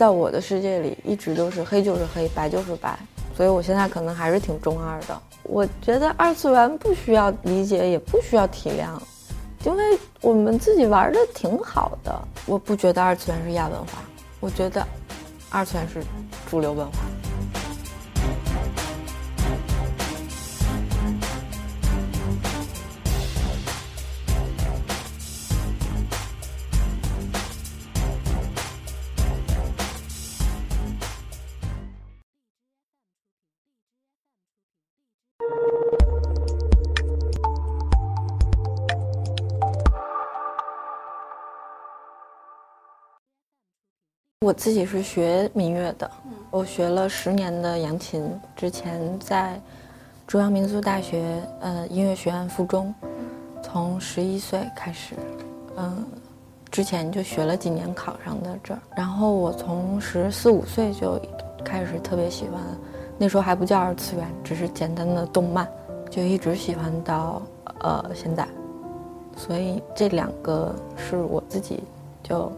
在我的世界里一直都是黑就是黑，白就是白，所以我现在可能还是挺中二的。我觉得二次元不需要理解，也不需要体谅，因为我们自己玩的挺好的。我不觉得二次元是亚文化，我觉得二次元是主流文化。我自己是学民乐的，我学了十年的扬琴，之前在中央民族大学呃音乐学院附中，从十一岁开始，嗯，之前就学了几年，考上的这儿。然后我从十四五岁就开始特别喜欢，那时候还不叫二次元，只是简单的动漫，就一直喜欢到呃现在。所以这两个是我自己就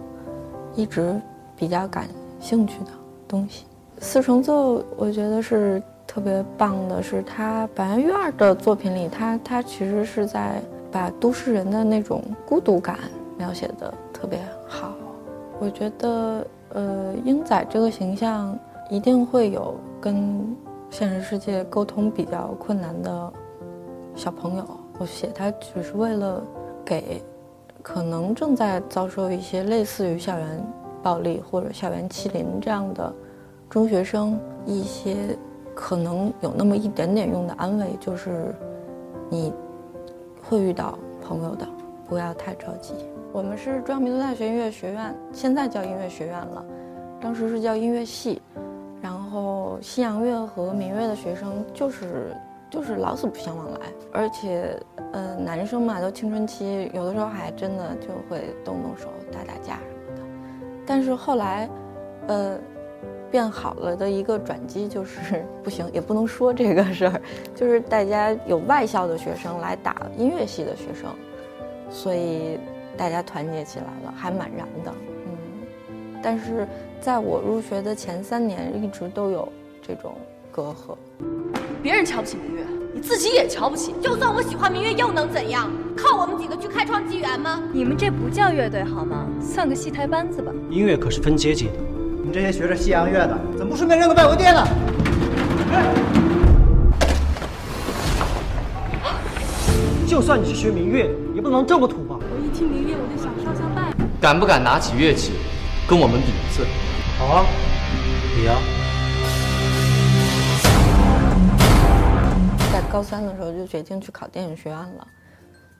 一直。比较感兴趣的东西，四重奏我觉得是特别棒的，是他白月的作品里，他他其实是在把都市人的那种孤独感描写的特别好。我觉得，呃，英仔这个形象一定会有跟现实世界沟通比较困难的小朋友，我写他只是为了给可能正在遭受一些类似于校园。暴力或者校园欺凌这样的中学生，一些可能有那么一点点用的安慰，就是你会遇到朋友的，不要太着急。我们是中央民族大学音乐学院，现在叫音乐学院了，当时是叫音乐系。然后西洋乐和民乐的学生就是就是老死不相往来，而且呃男生嘛都青春期，有的时候还真的就会动动手打打架。但是后来，呃，变好了的一个转机就是 不行，也不能说这个事儿，就是大家有外校的学生来打音乐系的学生，所以大家团结起来了，还蛮燃的，嗯。但是在我入学的前三年，一直都有这种隔阂。别人瞧不起明月，你自己也瞧不起。就算我喜欢明月，又能怎样？靠我们几个去开创纪元吗？你们这不叫乐队好吗？算个戏台班子吧。音乐可是分阶级的。你们这些学着西洋乐的，怎么不顺便认个拜国爹呢？就算你是学民乐，也不能这么土吧？我一听民乐，我就想烧香拜。敢不敢拿起乐器，跟我们比一次？好啊，比啊。高三的时候就决定去考电影学院了，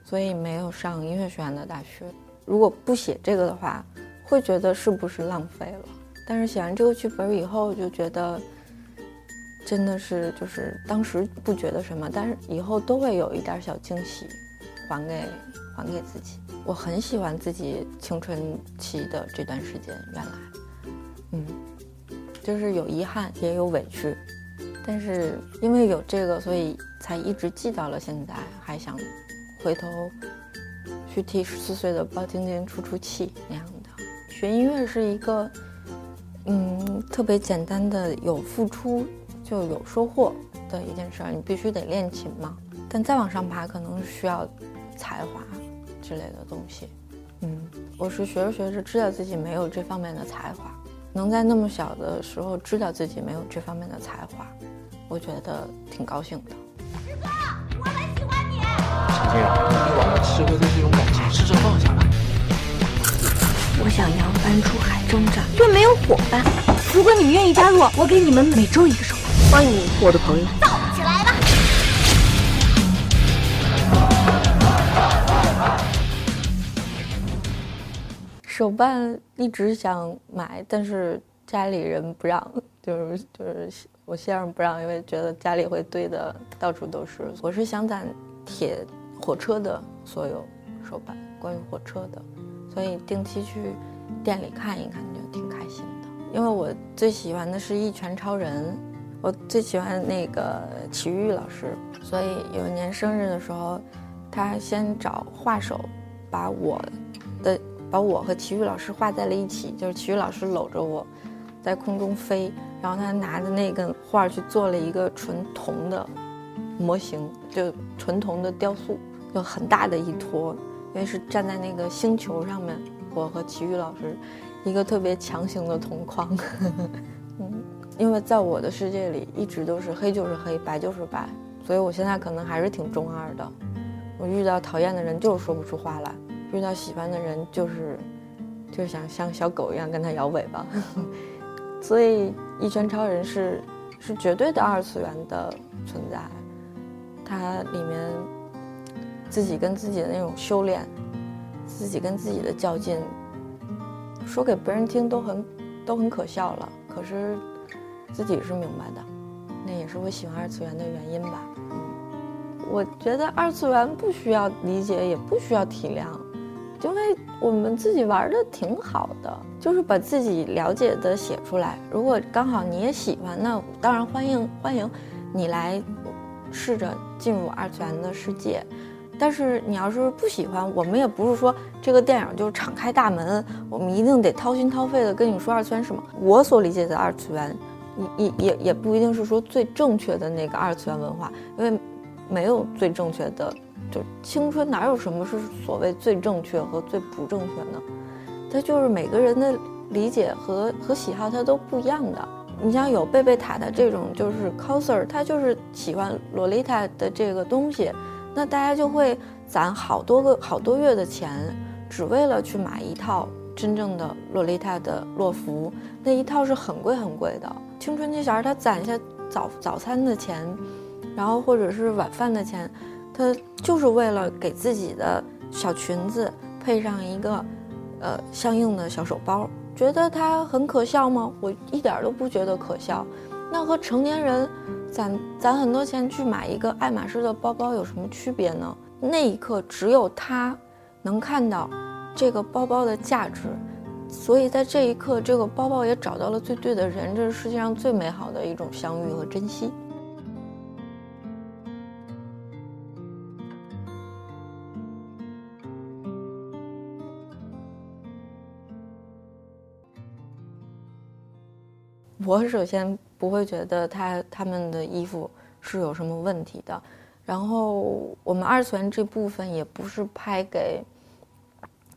所以没有上音乐学院的大学。如果不写这个的话，会觉得是不是浪费了？但是写完这个剧本以后，就觉得真的是就是当时不觉得什么，但是以后都会有一点小惊喜，还给还给自己。我很喜欢自己青春期的这段时间，原来，嗯，就是有遗憾也有委屈，但是因为有这个，所以。才一直记到了现在，还想回头去替十四岁的包晶晶出出气那样的。学音乐是一个，嗯，特别简单的，有付出就有收获的一件事儿。你必须得练琴嘛，但再往上爬，可能需要才华之类的东西。嗯，我是学着学着知道自己没有这方面的才华，能在那么小的时候知道自己没有这方面的才华，我觉得挺高兴的。师哥，我很喜欢你。往的师哥对这种感情，试着放下吧。我想要搬出海征战，却没有伙伴。如果你们愿意加入，我给你们每周一个手办。欢迎我的朋友。造起来吧！手办一直想买，但是家里人不让，就是就是。我先生不让，因为觉得家里会堆的到处都是。我是想攒铁火车的所有手办，关于火车的，所以定期去店里看一看，就挺开心的。因为我最喜欢的是一拳超人，我最喜欢那个齐豫老师，所以有一年生日的时候，他先找画手把我的把我和齐豫老师画在了一起，就是齐豫老师搂着我。在空中飞，然后他拿着那根画去做了一个纯铜的模型，就纯铜的雕塑，有很大的一坨，因为是站在那个星球上面，我和齐豫老师，一个特别强行的同框，嗯，因为在我的世界里一直都是黑就是黑，白就是白，所以我现在可能还是挺中二的，我遇到讨厌的人就是说不出话来，遇到喜欢的人就是。就想像小狗一样跟他摇尾巴，所以一拳超人是是绝对的二次元的存在，它里面自己跟自己的那种修炼，自己跟自己的较劲，说给别人听都很都很可笑了，可是自己是明白的，那也是我喜欢二次元的原因吧。我觉得二次元不需要理解，也不需要体谅。因为我们自己玩的挺好的，就是把自己了解的写出来。如果刚好你也喜欢，那当然欢迎欢迎你来试着进入二次元的世界。但是你要是不喜欢，我们也不是说这个电影就敞开大门，我们一定得掏心掏肺的跟你说二次元什么。我所理解的二次元，也也也也不一定是说最正确的那个二次元文化，因为没有最正确的。就青春哪有什么是所谓最正确和最不正确呢？它就是每个人的理解和和喜好，它都不一样的。你像有贝贝塔的这种就是 coser，他就是喜欢洛丽塔的这个东西，那大家就会攒好多个好多月的钱，只为了去买一套真正的洛丽塔的洛服，那一套是很贵很贵的。青春期小孩他攒下早早餐的钱，然后或者是晚饭的钱。他就是为了给自己的小裙子配上一个，呃，相应的小手包，觉得它很可笑吗？我一点都不觉得可笑。那和成年人攒攒很多钱去买一个爱马仕的包包有什么区别呢？那一刻只有他能看到这个包包的价值，所以在这一刻，这个包包也找到了最对的人，这是世界上最美好的一种相遇和珍惜。我首先不会觉得他他们的衣服是有什么问题的，然后我们二次元这部分也不是拍给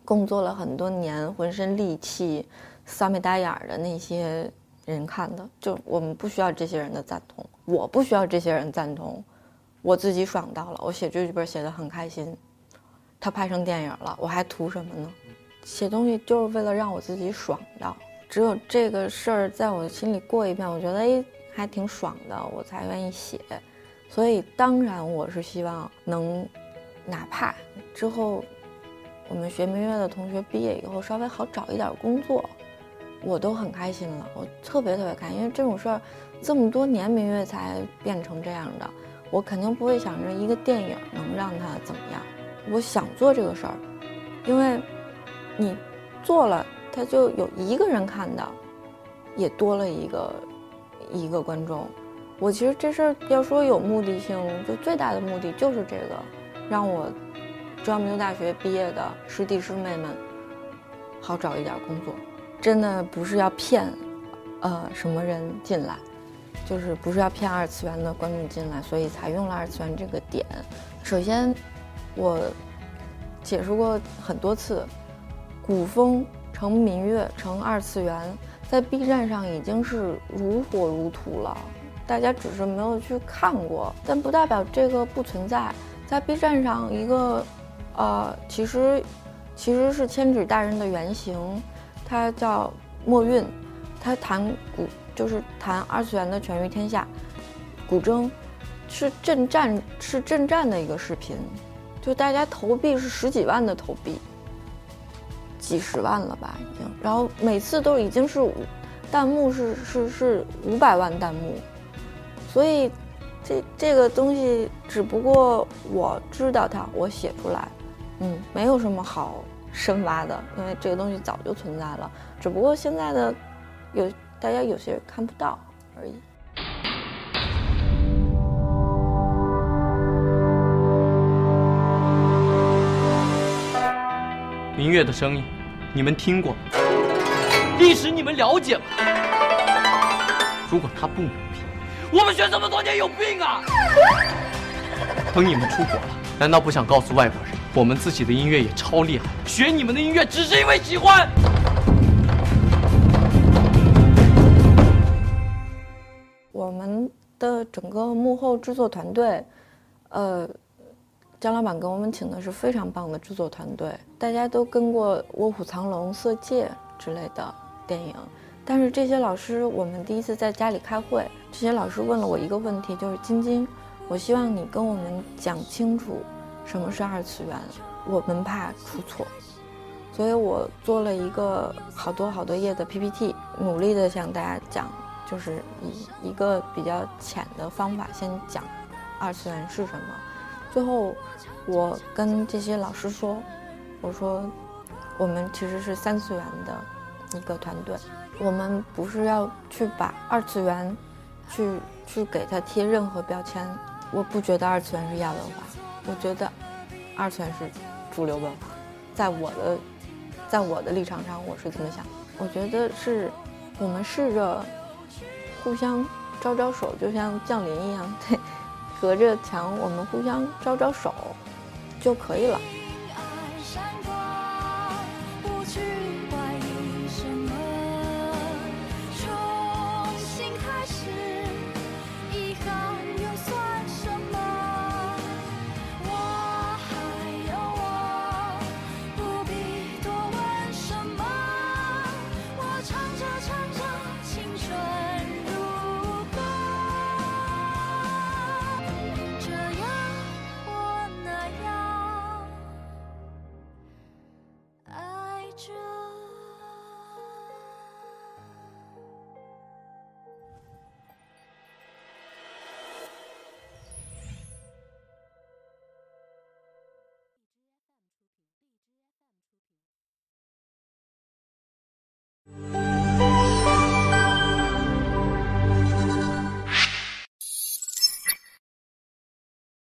工作了很多年、浑身戾气、三眉大眼的那些人看的，就我们不需要这些人的赞同，我不需要这些人赞同，我自己爽到了，我写剧本写的很开心，他拍成电影了，我还图什么呢？写东西就是为了让我自己爽到。只有这个事儿在我心里过一遍，我觉得哎还挺爽的，我才愿意写。所以当然我是希望能，哪怕之后我们学民乐的同学毕业以后稍微好找一点工作，我都很开心了。我特别特别开心，因为这种事儿这么多年民乐才变成这样的，我肯定不会想着一个电影能让它怎么样。我想做这个事儿，因为你做了。他就有一个人看到，也多了一个一个观众。我其实这事儿要说有目的性，就最大的目的就是这个，让我中央民族大学毕业的师弟师妹们好找一点工作。真的不是要骗，呃，什么人进来，就是不是要骗二次元的观众进来，所以才用了二次元这个点。首先，我解释过很多次，古风。成民乐，成二次元，在 B 站上已经是如火如荼了。大家只是没有去看过，但不代表这个不存在。在 B 站上，一个，呃，其实，其实是千纸大人的原型，他叫墨韵，他弹古，就是弹二次元的全域天下，古筝，是阵战，是阵战的一个视频，就大家投币是十几万的投币。几十万了吧，已经，然后每次都已经是五，弹幕是是是五百万弹幕，所以这这个东西只不过我知道它，我写出来，嗯，没有什么好深挖的，因为这个东西早就存在了，只不过现在的有大家有些人看不到而已。明月的声音。你们听过？历史你们了解吗？如果他不牛逼，我们学这么多年有病啊！等你们出国了，难道不想告诉外国人，我们自己的音乐也超厉害？学你们的音乐只是因为喜欢？我们的整个幕后制作团队，呃，姜老板给我们请的是非常棒的制作团队，大家都跟过《卧虎藏龙》《色戒》之类的电影。但是这些老师，我们第一次在家里开会，这些老师问了我一个问题，就是晶晶，我希望你跟我们讲清楚什么是二次元，我们怕出错，所以我做了一个好多好多页的 PPT，努力的向大家讲，就是以一个比较浅的方法先讲二次元是什么。最后，我跟这些老师说，我说我们其实是三次元的一个团队。我们不是要去把二次元，去去给他贴任何标签。我不觉得二次元是亚文化，我觉得二次元是主流文化。在我的，在我的立场上，我是这么想。我觉得是，我们试着互相招招手，就像降临一样，对，隔着墙我们互相招招手就可以了。